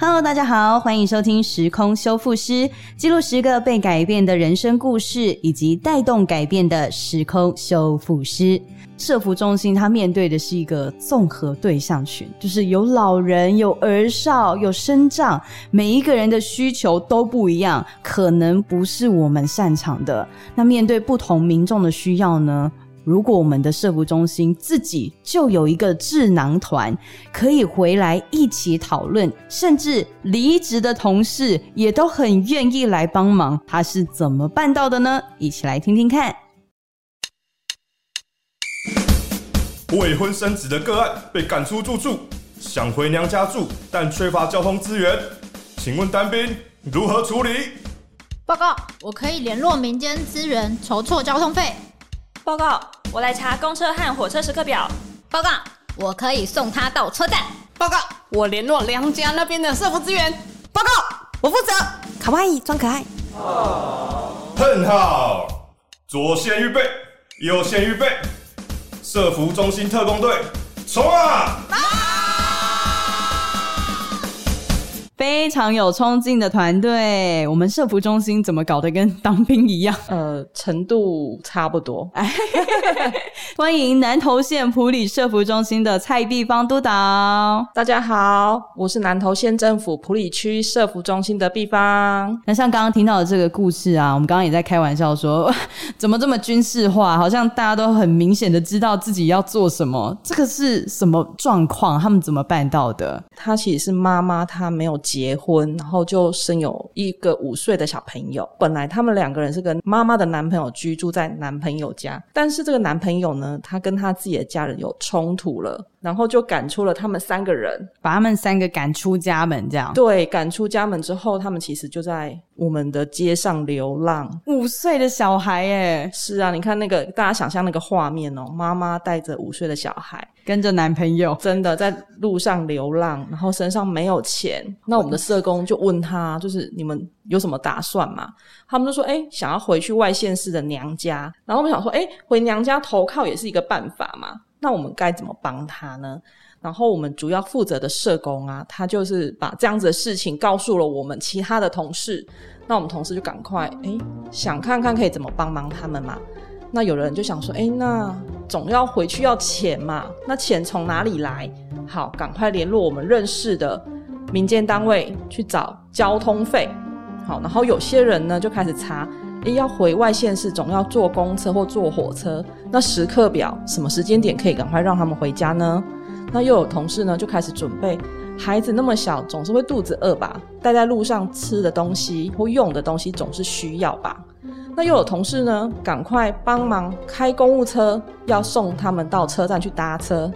Hello，大家好，欢迎收听《时空修复师》，记录十个被改变的人生故事，以及带动改变的时空修复师。社服中心它面对的是一个综合对象群，就是有老人、有儿少、有身障，每一个人的需求都不一样，可能不是我们擅长的。那面对不同民众的需要呢？如果我们的社服中心自己就有一个智囊团，可以回来一起讨论，甚至离职的同事也都很愿意来帮忙，他是怎么办到的呢？一起来听听看。未婚生子的个案被赶出住处，想回娘家住，但缺乏交通资源，请问单兵如何处理？报告，我可以联络民间资源筹措交通费。报告，我来查公车和火车时刻表。报告，我可以送他到车站。报告，我联络梁家那边的社服资源。报告，我负责。卡哇伊装可爱。很好，左线预备，右线预备，社服中心特工队，冲啊！非常有冲劲的团队，我们社服中心怎么搞得跟当兵一样？呃，程度差不多。欢迎南投县普里社服中心的蔡碧芳督导。大家好，我是南投县政府普里区社服中心的碧芳。那像刚刚听到的这个故事啊，我们刚刚也在开玩笑说，怎么这么军事化？好像大家都很明显的知道自己要做什么。这个是什么状况？他们怎么办到的？他其实是妈妈，她没有。结婚，然后就生有一个五岁的小朋友。本来他们两个人是跟妈妈的男朋友居住在男朋友家，但是这个男朋友呢，他跟他自己的家人有冲突了。然后就赶出了他们三个人，把他们三个赶出家门，这样对。赶出家门之后，他们其实就在我们的街上流浪。五岁的小孩，哎，是啊，你看那个，大家想象那个画面哦，妈妈带着五岁的小孩，跟着男朋友，真的在路上流浪，然后身上没有钱。那我们的社工就问他，就是你们有什么打算嘛？他们就说，哎，想要回去外县市的娘家。然后我们想说，哎，回娘家投靠也是一个办法嘛。那我们该怎么帮他呢？然后我们主要负责的社工啊，他就是把这样子的事情告诉了我们其他的同事。那我们同事就赶快哎，想看看可以怎么帮忙他们嘛。那有人就想说，哎，那总要回去要钱嘛，那钱从哪里来？好，赶快联络我们认识的民间单位去找交通费。好，然后有些人呢就开始查。诶，要回外县市，总要坐公车或坐火车。那时刻表什么时间点可以赶快让他们回家呢？那又有同事呢，就开始准备。孩子那么小，总是会肚子饿吧？带在路上吃的东西或用的东西总是需要吧？那又有同事呢，赶快帮忙开公务车，要送他们到车站去搭车。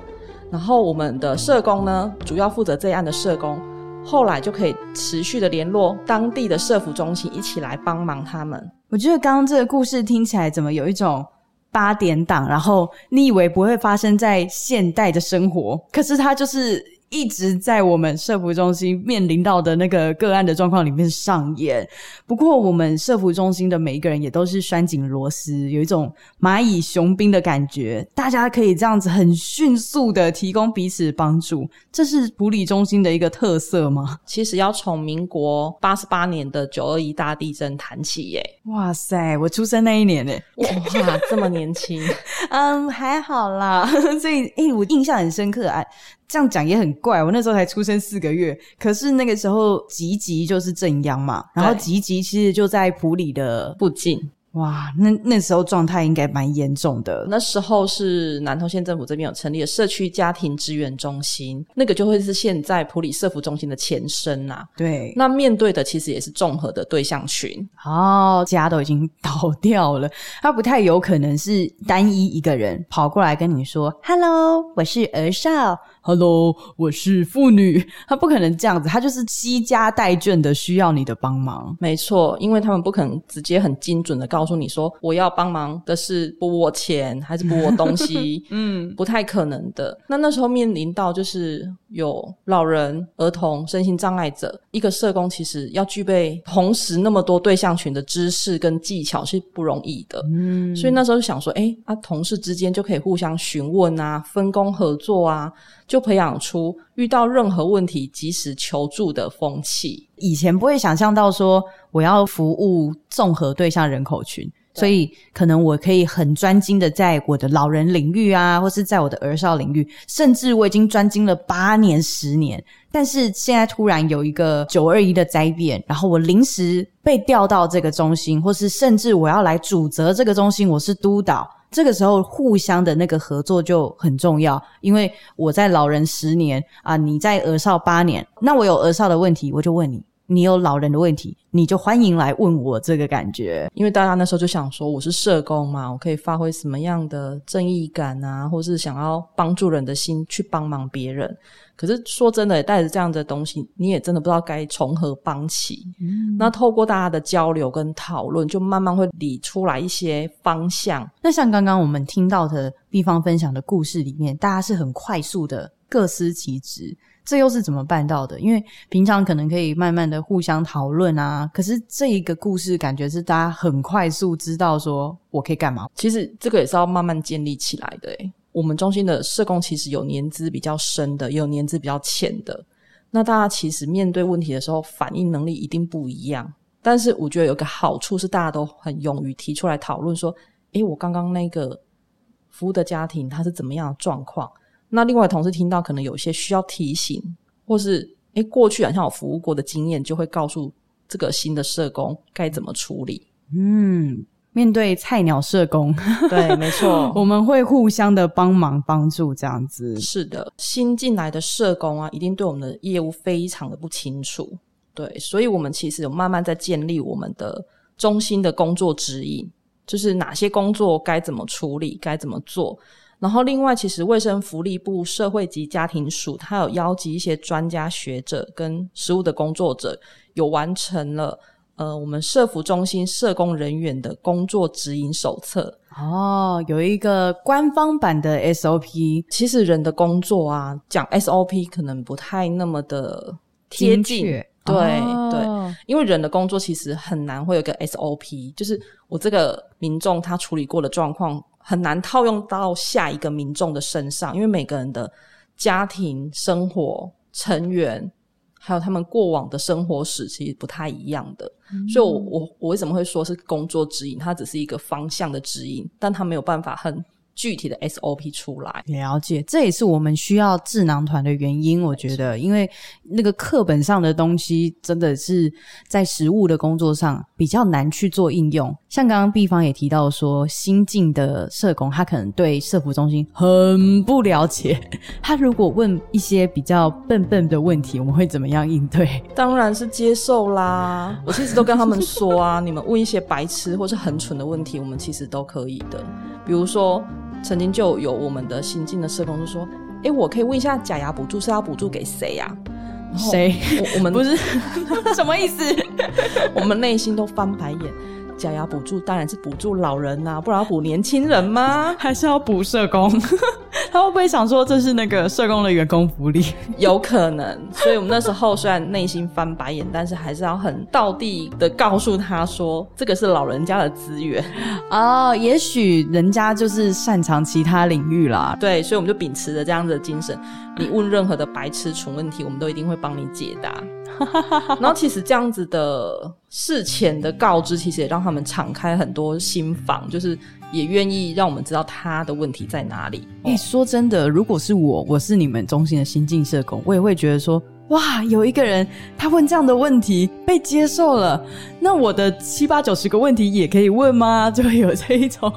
然后我们的社工呢，主要负责这案的社工，后来就可以持续的联络当地的社服中心，一起来帮忙他们。我觉得刚刚这个故事听起来怎么有一种八点档，然后你以为不会发生在现代的生活，可是它就是。一直在我们社服中心面临到的那个个案的状况里面上演。不过，我们社服中心的每一个人也都是拴紧螺丝，有一种蚂蚁雄兵的感觉。大家可以这样子很迅速的提供彼此帮助，这是普里中心的一个特色吗？其实要从民国八十八年的九二一大地震谈起耶。哇塞，我出生那一年呢，哇，这么年轻。嗯，还好啦。所以，哎，我印象很深刻啊。这样讲也很怪，我那时候才出生四个月，可是那个时候吉吉就是正央嘛，然后吉吉其实就在普里的附近。哇，那那时候状态应该蛮严重的。那时候是南投县政府这边有成立了社区家庭支援中心，那个就会是现在普里社福中心的前身呐。对，那面对的其实也是综合的对象群。哦，家都已经倒掉了，他不太有可能是单一一个人跑过来跟你说：“Hello，我是儿少。” Hello，我是妇女。他不可能这样子，他就是惜家带眷的，需要你的帮忙。没错，因为他们不可能直接很精准的告诉你说，我要帮忙的是拨我钱还是拨我东西。嗯，不太可能的。那那时候面临到就是有老人、儿童、身心障碍者，一个社工其实要具备同时那么多对象群的知识跟技巧是不容易的。嗯，所以那时候就想说，哎，啊，同事之间就可以互相询问啊，分工合作啊，就培养出遇到任何问题及时求助的风气。以前不会想象到说我要服务综合对象人口群。所以，可能我可以很专精的在我的老人领域啊，或是在我的儿少领域，甚至我已经专精了八年、十年。但是现在突然有一个九二一的灾变，然后我临时被调到这个中心，或是甚至我要来主责这个中心，我是督导。这个时候，互相的那个合作就很重要，因为我在老人十年啊，你在儿少八年，那我有儿少的问题，我就问你。你有老人的问题，你就欢迎来问我这个感觉，因为大家那时候就想说，我是社工嘛，我可以发挥什么样的正义感啊，或是想要帮助人的心去帮忙别人。可是说真的，带着这样的东西，你也真的不知道该从何帮起。那透过大家的交流跟讨论，就慢慢会理出来一些方向。那像刚刚我们听到的地方分享的故事里面，大家是很快速的各司其职。这又是怎么办到的？因为平常可能可以慢慢的互相讨论啊，可是这一个故事感觉是大家很快速知道说我可以干嘛。其实这个也是要慢慢建立起来的。诶我们中心的社工其实有年资比较深的，也有年资比较浅的。那大家其实面对问题的时候，反应能力一定不一样。但是我觉得有个好处是，大家都很勇于提出来讨论，说：“诶，我刚刚那个服务的家庭他是怎么样的状况？”那另外同事听到可能有些需要提醒，或是诶过去好像有服务过的经验，就会告诉这个新的社工该怎么处理。嗯，面对菜鸟社工，对，没错，我们会互相的帮忙帮助这样子。是的，新进来的社工啊，一定对我们的业务非常的不清楚。对，所以我们其实有慢慢在建立我们的中心的工作指引，就是哪些工作该怎么处理，该怎么做。然后，另外，其实卫生福利部社会及家庭署，它有邀集一些专家学者跟实务的工作者，有完成了呃，我们社服中心社工人员的工作指引手册。哦，有一个官方版的 SOP。其实人的工作啊，讲 SOP 可能不太那么的贴近。对对，因为人的工作其实很难会有个 SOP，就是我这个民众他处理过的状况。很难套用到下一个民众的身上，因为每个人的家庭生活成员，还有他们过往的生活史，其实不太一样的。所以，我我我为什么会说是工作指引？它只是一个方向的指引，但它没有办法很。具体的 SOP 出来，了解，这也是我们需要智囊团的原因。我觉得，因为那个课本上的东西，真的是在实务的工作上比较难去做应用。像刚刚毕方也提到说，新进的社工他可能对社服中心很不了解，他如果问一些比较笨笨的问题，我们会怎么样应对？当然是接受啦。我其实都跟他们说啊，你们问一些白痴或是很蠢的问题，我们其实都可以的。比如说。曾经就有我们的新进的社工就说：“哎，我可以问一下假牙补助是要补助给谁呀？谁？我们 不是 什么意思？我们内心都翻白眼。假牙补助当然是补助老人呐，不然要补年轻人吗？还是要补社工？他会不会想说这是那个社工的员工福利？有可能。所以我们那时候虽然内心翻白眼，但是还是要很道地的告诉他说，这个是老人家的资源 哦。也许人家就是擅长其他领域啦。对，所以我们就秉持着这样子的精神，你问任何的白痴蠢问题，我们都一定会帮你解答。然后其实这样子的事前的告知，其实也让他们敞开很多心房，就是也愿意让我们知道他的问题在哪里。哎，说真的，如果是我，我是你们中心的新进社工，我也会觉得说。哇，有一个人他问这样的问题被接受了，那我的七八九十个问题也可以问吗？就会有这一种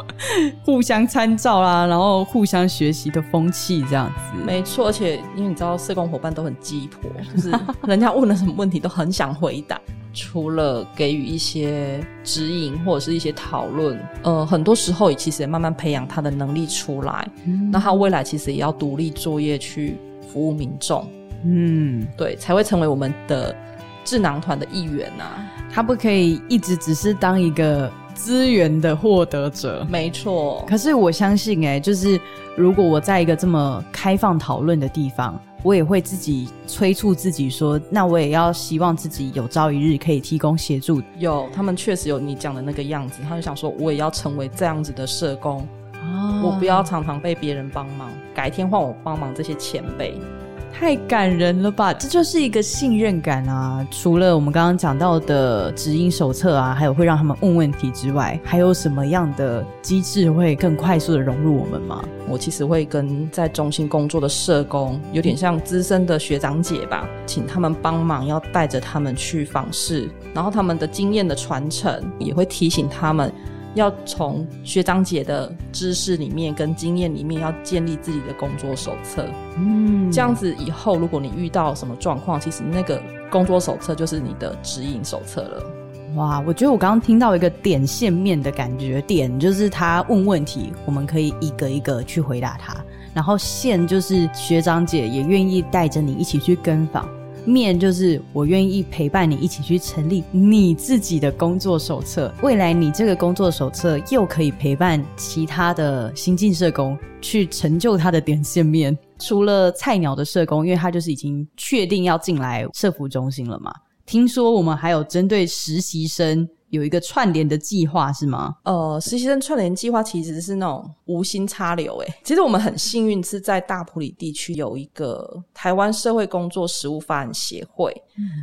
互相参照啦，然后互相学习的风气这样子。没错，而且因为你知道，社工伙伴都很鸡婆，就是人家问了什么问题都很想回答。除了给予一些指引或者是一些讨论，呃，很多时候也其实也慢慢培养他的能力出来。那他未来其实也要独立作业去服务民众。嗯，对，才会成为我们的智囊团的一员呐。他不可以一直只是当一个资源的获得者。没错。可是我相信，哎，就是如果我在一个这么开放讨论的地方，我也会自己催促自己说，那我也要希望自己有朝一日可以提供协助。有，他们确实有你讲的那个样子，他就想说，我也要成为这样子的社工，哦我不要常常被别人帮忙，改天换我帮忙这些前辈。太感人了吧！这就是一个信任感啊！除了我们刚刚讲到的指引手册啊，还有会让他们问问题之外，还有什么样的机制会更快速的融入我们吗？我其实会跟在中心工作的社工有点像资深的学长姐吧，请他们帮忙，要带着他们去访视，然后他们的经验的传承，也会提醒他们要从学长姐的知识里面跟经验里面，要建立自己的工作手册。嗯，这样子以后，如果你遇到什么状况，其实那个工作手册就是你的指引手册了。哇，我觉得我刚刚听到一个点线面的感觉，点就是他问问题，我们可以一个一个去回答他，然后线就是学长姐也愿意带着你一起去跟访。面就是我愿意陪伴你一起去成立你自己的工作手册，未来你这个工作手册又可以陪伴其他的新进社工去成就他的点线面。除了菜鸟的社工，因为他就是已经确定要进来社服中心了嘛。听说我们还有针对实习生有一个串联的计划，是吗？呃，实习生串联计划其实是那种无心插柳、欸。其实我们很幸运是在大埔里地区有一个台湾社会工作实务发展协会。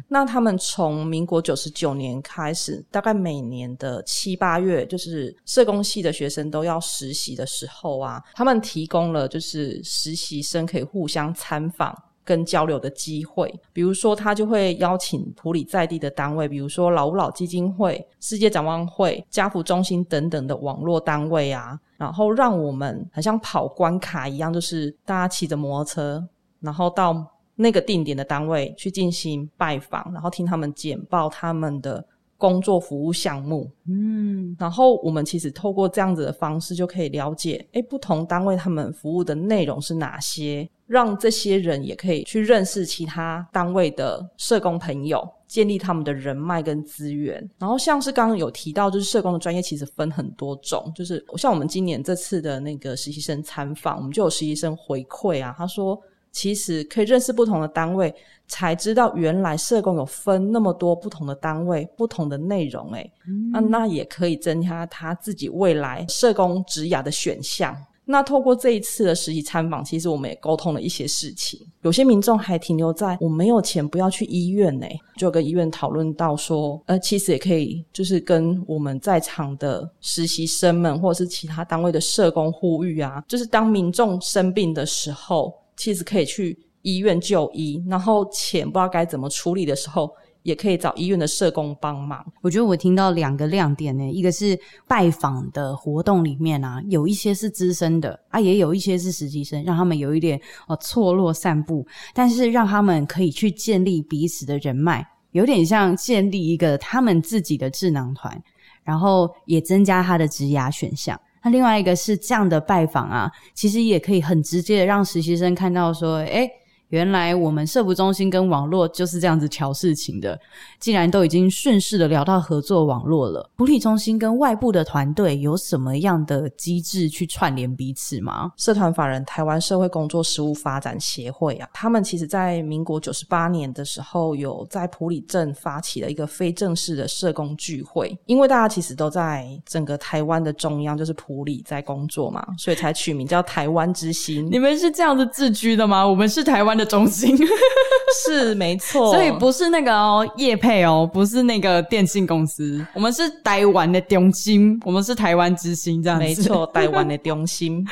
那他们从民国九十九年开始，大概每年的七八月，就是社工系的学生都要实习的时候啊，他们提供了就是实习生可以互相参访。跟交流的机会，比如说他就会邀请普里在地的单位，比如说老吾老基金会、世界展望会、家福中心等等的网络单位啊，然后让我们很像跑关卡一样，就是大家骑着摩托车，然后到那个定点的单位去进行拜访，然后听他们简报他们的工作服务项目。嗯，然后我们其实透过这样子的方式，就可以了解，诶，不同单位他们服务的内容是哪些，让这些人也可以去认识其他单位的社工朋友，建立他们的人脉跟资源。然后像是刚刚有提到，就是社工的专业其实分很多种，就是像我们今年这次的那个实习生参访，我们就有实习生回馈啊，他说。其实可以认识不同的单位，才知道原来社工有分那么多不同的单位、不同的内容、欸。哎、啊，那也可以增加他自己未来社工职涯的选项。那透过这一次的实习参访，其实我们也沟通了一些事情。有些民众还停留在我没有钱，不要去医院呢、就跟医院讨论到说，呃，其实也可以就是跟我们在场的实习生们，或者是其他单位的社工呼吁啊，就是当民众生病的时候。其实可以去医院就医，然后钱不知道该怎么处理的时候，也可以找医院的社工帮忙。我觉得我听到两个亮点呢，一个是拜访的活动里面啊，有一些是资深的啊，也有一些是实习生，让他们有一点哦错落散布，但是让他们可以去建立彼此的人脉，有点像建立一个他们自己的智囊团，然后也增加他的职涯选项。那另外一个是这样的拜访啊，其实也可以很直接的让实习生看到说，诶，原来我们社服中心跟网络就是这样子调事情的。既然都已经顺势的聊到合作网络了，普理中心跟外部的团队有什么样的机制去串联彼此吗？社团法人台湾社会工作实务发展协会啊，他们其实在民国九十八年的时候，有在普里镇发起了一个非正式的社工聚会。因为大家其实都在整个台湾的中央，就是普里在工作嘛，所以才取名叫台湾之星。你们是这样子自居的吗？我们是台湾的中心，是没错，所以不是那个哦叶配哦，不是那个电信公司，我们是台湾的中心，我们是台湾之星这样子。没错，台湾的中心。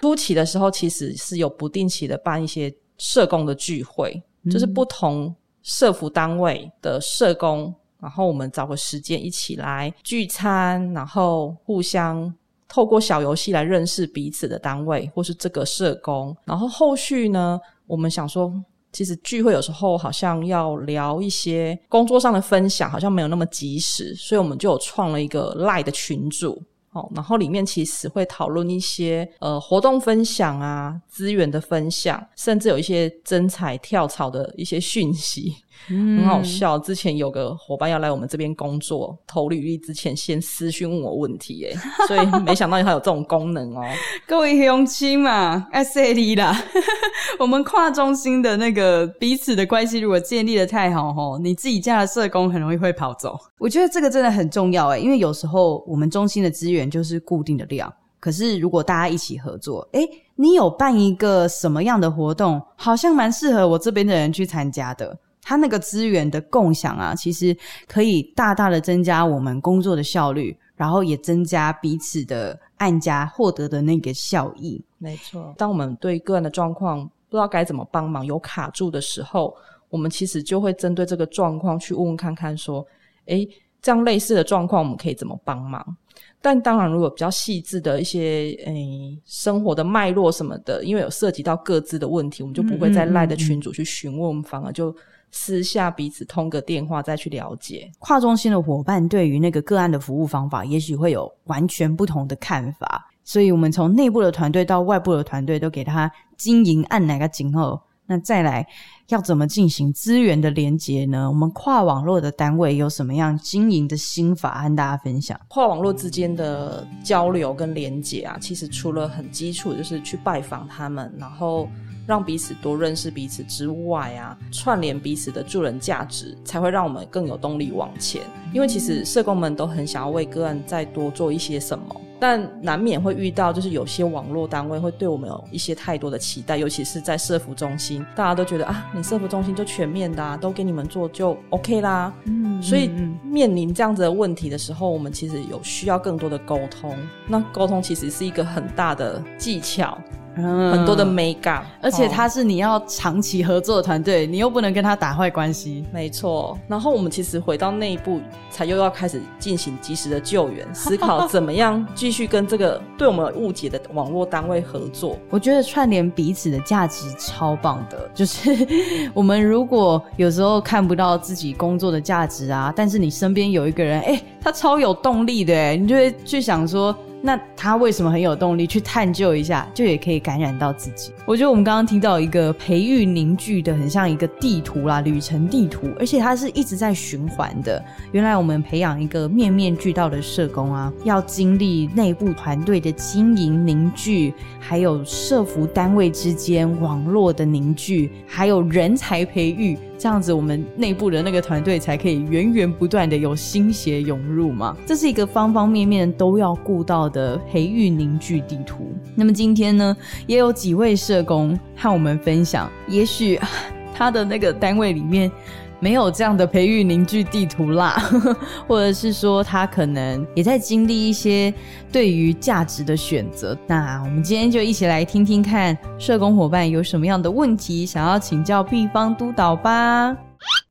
初期的时候，其实是有不定期的办一些社工的聚会，就是不同社服单位的社工，然后我们找个时间一起来聚餐，然后互相透过小游戏来认识彼此的单位或是这个社工。然后后续呢，我们想说。其实聚会有时候好像要聊一些工作上的分享，好像没有那么及时，所以我们就有创了一个赖的群组。哦，然后里面其实会讨论一些呃活动分享啊、资源的分享，甚至有一些真彩跳槽的一些讯息。很好笑。之前有个伙伴要来我们这边工作，投履历之前先私讯问我问题，哎，所以没想到他有这种功能哦。各位乡亲嘛，哎，谢你啦。我们跨中心的那个彼此的关系，如果建立的太好吼，你自己家的社工很容易会跑走。我觉得这个真的很重要哎，因为有时候我们中心的资源就是固定的量。可是，如果大家一起合作，诶，你有办一个什么样的活动，好像蛮适合我这边的人去参加的。他那个资源的共享啊，其实可以大大的增加我们工作的效率，然后也增加彼此的案家获得的那个效益。没错，当我们对个人的状况不知道该怎么帮忙，有卡住的时候，我们其实就会针对这个状况去问问看看，说，诶，这样类似的状况，我们可以怎么帮忙？但当然，如果比较细致的一些诶生活的脉络什么的，因为有涉及到各自的问题，我们就不会再赖的群主去询问，反而就私下彼此通个电话再去了解。跨中心的伙伴对于那个个案的服务方法，也许会有完全不同的看法，所以我们从内部的团队到外部的团队，都给他经营按哪个警后。那再来要怎么进行资源的连接呢？我们跨网络的单位有什么样经营的心法和大家分享？跨网络之间的交流跟连接啊，其实除了很基础，就是去拜访他们，然后让彼此多认识彼此之外啊，串联彼此的助人价值，才会让我们更有动力往前。因为其实社工们都很想要为个案再多做一些什么。但难免会遇到，就是有些网络单位会对我们有一些太多的期待，尤其是在社服中心，大家都觉得啊，你社服中心就全面的，都给你们做就 OK 啦。嗯，所以面临这样子的问题的时候，我们其实有需要更多的沟通。那沟通其实是一个很大的技巧。很多的美感，而且他是你要长期合作的团队，你又不能跟他打坏关系。没错，然后我们其实回到内部，才又要开始进行及时的救援，思考怎么样继续跟这个对我们误解的网络单位合作。我觉得串联彼此的价值超棒的，就是 我们如果有时候看不到自己工作的价值啊，但是你身边有一个人，哎，他超有动力的，你就会去想说。那他为什么很有动力去探究一下，就也可以感染到自己？我觉得我们刚刚听到一个培育凝聚的，很像一个地图啦，旅程地图，而且它是一直在循环的。原来我们培养一个面面俱到的社工啊，要经历内部团队的经营凝聚，还有社服单位之间网络的凝聚，还有人才培育。这样子，我们内部的那个团队才可以源源不断的有新血涌入嘛。这是一个方方面面都要顾到的培育凝聚地图。那么今天呢，也有几位社工和我们分享，也许 他的那个单位里面。没有这样的培育凝聚地图啦，或者是说他可能也在经历一些对于价值的选择。那我们今天就一起来听听看，社工伙伴有什么样的问题想要请教地方督导吧。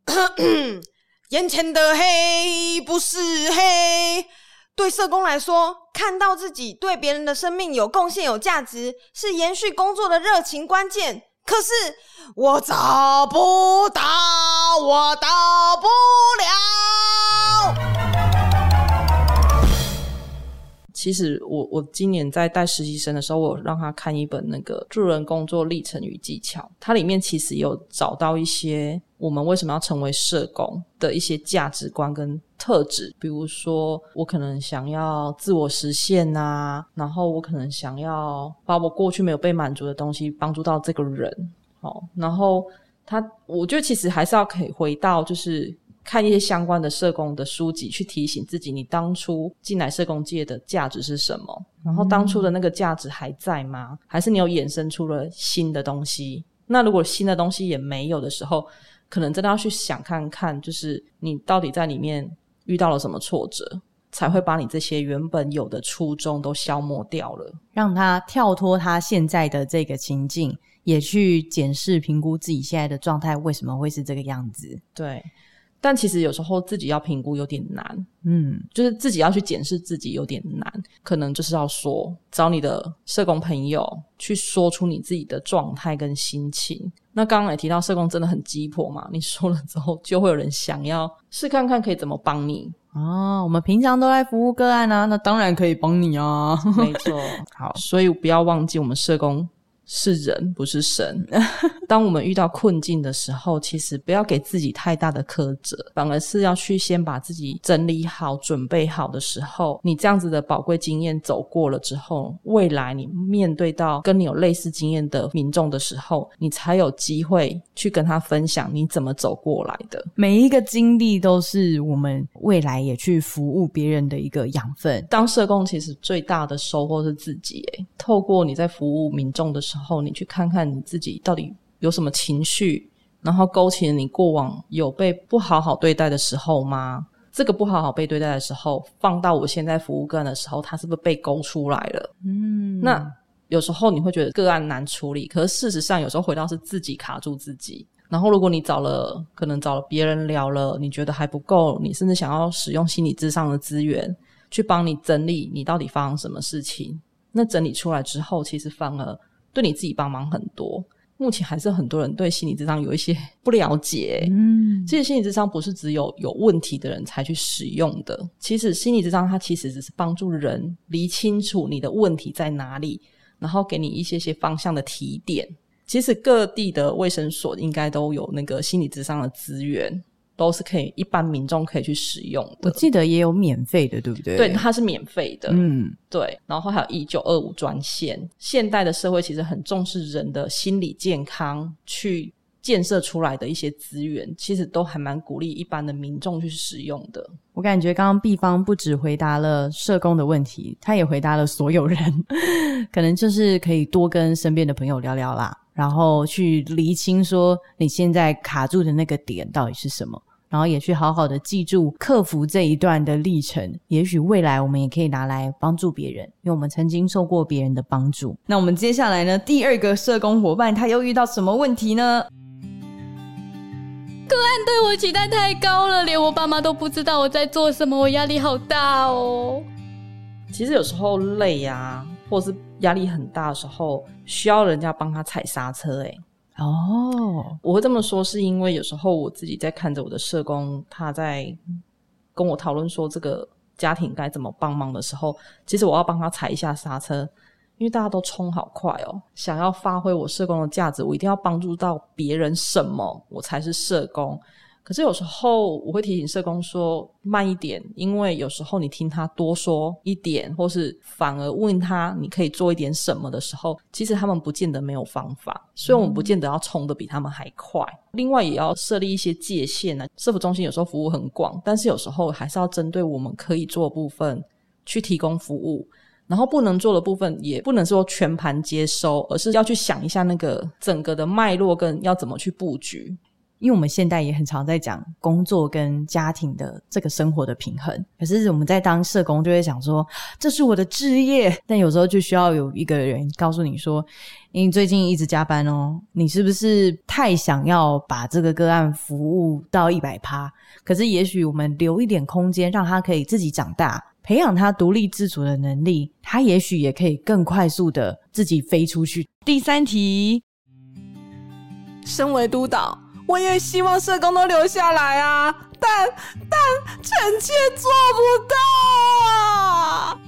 眼前的黑不是黑，对社工来说，看到自己对别人的生命有贡献、有价值，是延续工作的热情关键。可是我找不到，我到不了。其实我我今年在带实习生的时候，我让他看一本那个助人工作历程与技巧，它里面其实有找到一些我们为什么要成为社工的一些价值观跟特质。比如说，我可能想要自我实现啊，然后我可能想要把我过去没有被满足的东西帮助到这个人。好，然后他，我觉得其实还是要可以回到就是。看一些相关的社工的书籍，去提醒自己，你当初进来社工界的价值是什么？然后当初的那个价值还在吗？还是你有衍生出了新的东西？那如果新的东西也没有的时候，可能真的要去想看看，就是你到底在里面遇到了什么挫折，才会把你这些原本有的初衷都消磨掉了，让他跳脱他现在的这个情境，也去检视评估自己现在的状态为什么会是这个样子？对。但其实有时候自己要评估有点难，嗯，就是自己要去检视自己有点难，可能就是要说找你的社工朋友去说出你自己的状态跟心情。那刚刚也提到社工真的很鸡迫嘛，你说了之后就会有人想要试看看可以怎么帮你啊。我们平常都在服务个案啊，那当然可以帮你啊，没错。好，所以不要忘记我们社工。是人，不是神。当我们遇到困境的时候，其实不要给自己太大的苛责，反而是要去先把自己整理好、准备好的时候，你这样子的宝贵经验走过了之后，未来你面对到跟你有类似经验的民众的时候，你才有机会去跟他分享你怎么走过来的。每一个经历都是我们未来也去服务别人的一个养分。当社工其实最大的收获是自己，诶，透过你在服务民众的时候，你去看看你自己到底有什么情绪，然后勾起了你过往有被不好好对待的时候吗？这个不好好被对待的时候，放到我现在服务个案的时候，它是不是被勾出来了？嗯，那有时候你会觉得个案难处理，可是事实上有时候回到是自己卡住自己。然后如果你找了，可能找了别人聊了，你觉得还不够，你甚至想要使用心理智商的资源去帮你整理你到底发生什么事情，那整理出来之后，其实反而对你自己帮忙很多。目前还是很多人对心理智商有一些 不了解，嗯，这些心理智商不是只有有问题的人才去使用的。其实心理智商它其实只是帮助人理清楚你的问题在哪里，然后给你一些些方向的提点。其实各地的卫生所应该都有那个心理智商的资源，都是可以一般民众可以去使用的。我记得也有免费的，对不对？对，它是免费的。嗯，对，然后还有一九二五专线。现代的社会其实很重视人的心理健康，去建设出来的一些资源，其实都还蛮鼓励一般的民众去使用的。我感觉刚刚毕方不只回答了社工的问题，他也回答了所有人，可能就是可以多跟身边的朋友聊聊啦，然后去厘清说你现在卡住的那个点到底是什么。然后也去好好的记住克服这一段的历程，也许未来我们也可以拿来帮助别人，因为我们曾经受过别人的帮助。那我们接下来呢，第二个社工伙伴他又遇到什么问题呢？个案对我期待太高了，连我爸妈都不知道我在做什么，我压力好大哦。其实有时候累呀、或是压力很大的时候，需要人家帮他踩刹车、欸。哦，我会这么说，是因为有时候我自己在看着我的社工，他在跟我讨论说这个家庭该怎么帮忙的时候，其实我要帮他踩一下刹车，因为大家都冲好快哦。想要发挥我社工的价值，我一定要帮助到别人什么，我才是社工。可是有时候我会提醒社工说慢一点，因为有时候你听他多说一点，或是反而问他你可以做一点什么的时候，其实他们不见得没有方法，所以我们不见得要冲的比他们还快。另外也要设立一些界限呢。社服中心有时候服务很广，但是有时候还是要针对我们可以做的部分去提供服务。然后不能做的部分，也不能说全盘接收，而是要去想一下那个整个的脉络跟要怎么去布局。因为我们现代也很常在讲工作跟家庭的这个生活的平衡，可是我们在当社工就会想说这是我的职业，但有时候就需要有一个人告诉你说，你最近一直加班哦，你是不是太想要把这个个案服务到一百趴？可是也许我们留一点空间，让他可以自己长大，培养他独立自主的能力，他也许也可以更快速的自己飞出去。第三题，身为督导，我也希望社工都留下来啊，但但臣妾做不到啊。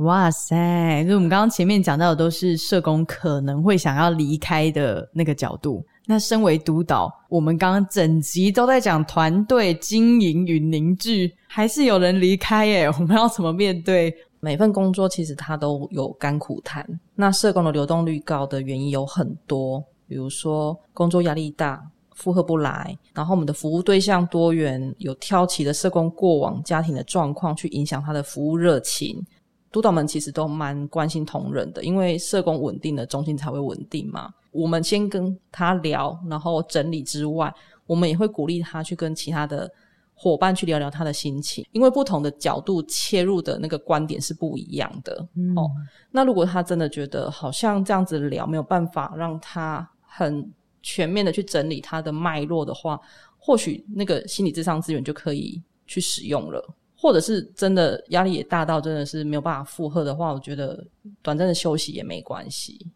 哇塞！就我们刚刚前面讲到的，都是社工可能会想要离开的那个角度。那身为督导，我们刚刚整集都在讲团队经营与凝聚，还是有人离开耶？我们要怎么面对？每份工作其实它都有甘苦谈。那社工的流动率高的原因有很多，比如说工作压力大、负荷不来，然后我们的服务对象多元，有挑起的社工过往家庭的状况去影响他的服务热情。督导们其实都蛮关心同仁的，因为社工稳定了，中心才会稳定嘛。我们先跟他聊，然后整理之外，我们也会鼓励他去跟其他的伙伴去聊聊他的心情，因为不同的角度切入的那个观点是不一样的。哦，那如果他真的觉得好像这样子聊没有办法让他很全面的去整理他的脉络的话，或许那个心理智商资源就可以去使用了。或者是真的压力也大到真的是没有办法负荷的话，我觉得短暂的休息也没关系。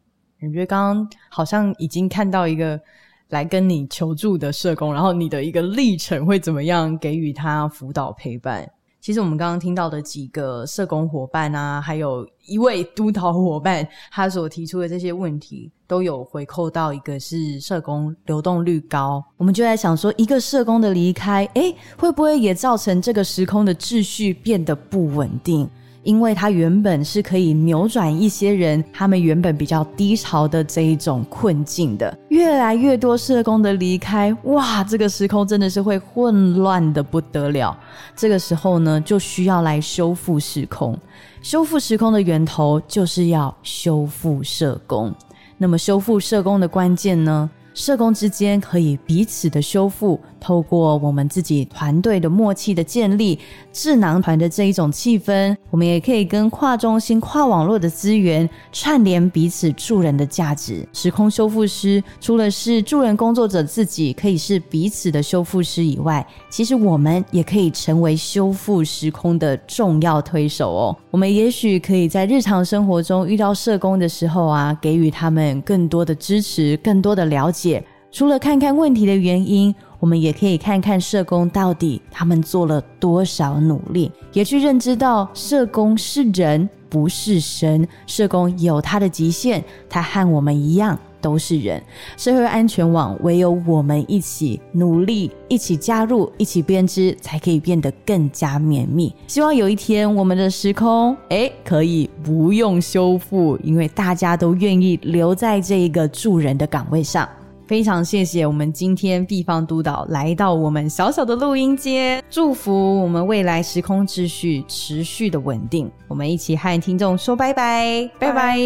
感觉刚刚好像已经看到一个来跟你求助的社工，然后你的一个历程会怎么样给予他辅导陪伴？其实我们刚刚听到的几个社工伙伴啊，还有一位督导伙伴，他所提出的这些问题，都有回扣到一个是社工流动率高。我们就在想说，一个社工的离开，诶，会不会也造成这个时空的秩序变得不稳定？因为它原本是可以扭转一些人他们原本比较低潮的这一种困境的。越来越多社工的离开，哇，这个时空真的是会混乱的不得了。这个时候呢，就需要来修复时空。修复时空的源头就是要修复社工。那么，修复社工的关键呢？社工之间可以彼此的修复，透过我们自己团队的默契的建立，智囊团的这一种气氛，我们也可以跟跨中心、跨网络的资源串联彼此助人的价值。时空修复师除了是助人工作者自己可以是彼此的修复师以外，其实我们也可以成为修复时空的重要推手哦。我们也许可以在日常生活中遇到社工的时候啊，给予他们更多的支持，更多的了解。除了看看问题的原因，我们也可以看看社工到底他们做了多少努力，也去认知到社工是人，不是神。社工有他的极限，他和我们一样都是人。社会安全网唯有我们一起努力，一起加入，一起编织，才可以变得更加绵密。希望有一天我们的时空，诶，可以不用修复，因为大家都愿意留在这一个助人的岗位上。非常谢谢我们今天毕方督导来到我们小小的录音间，祝福我们未来时空秩序持续的稳定。我们一起和听众说拜拜，拜拜，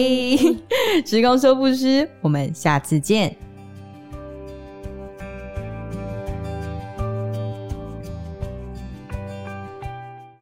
时空修复师，我们下次见。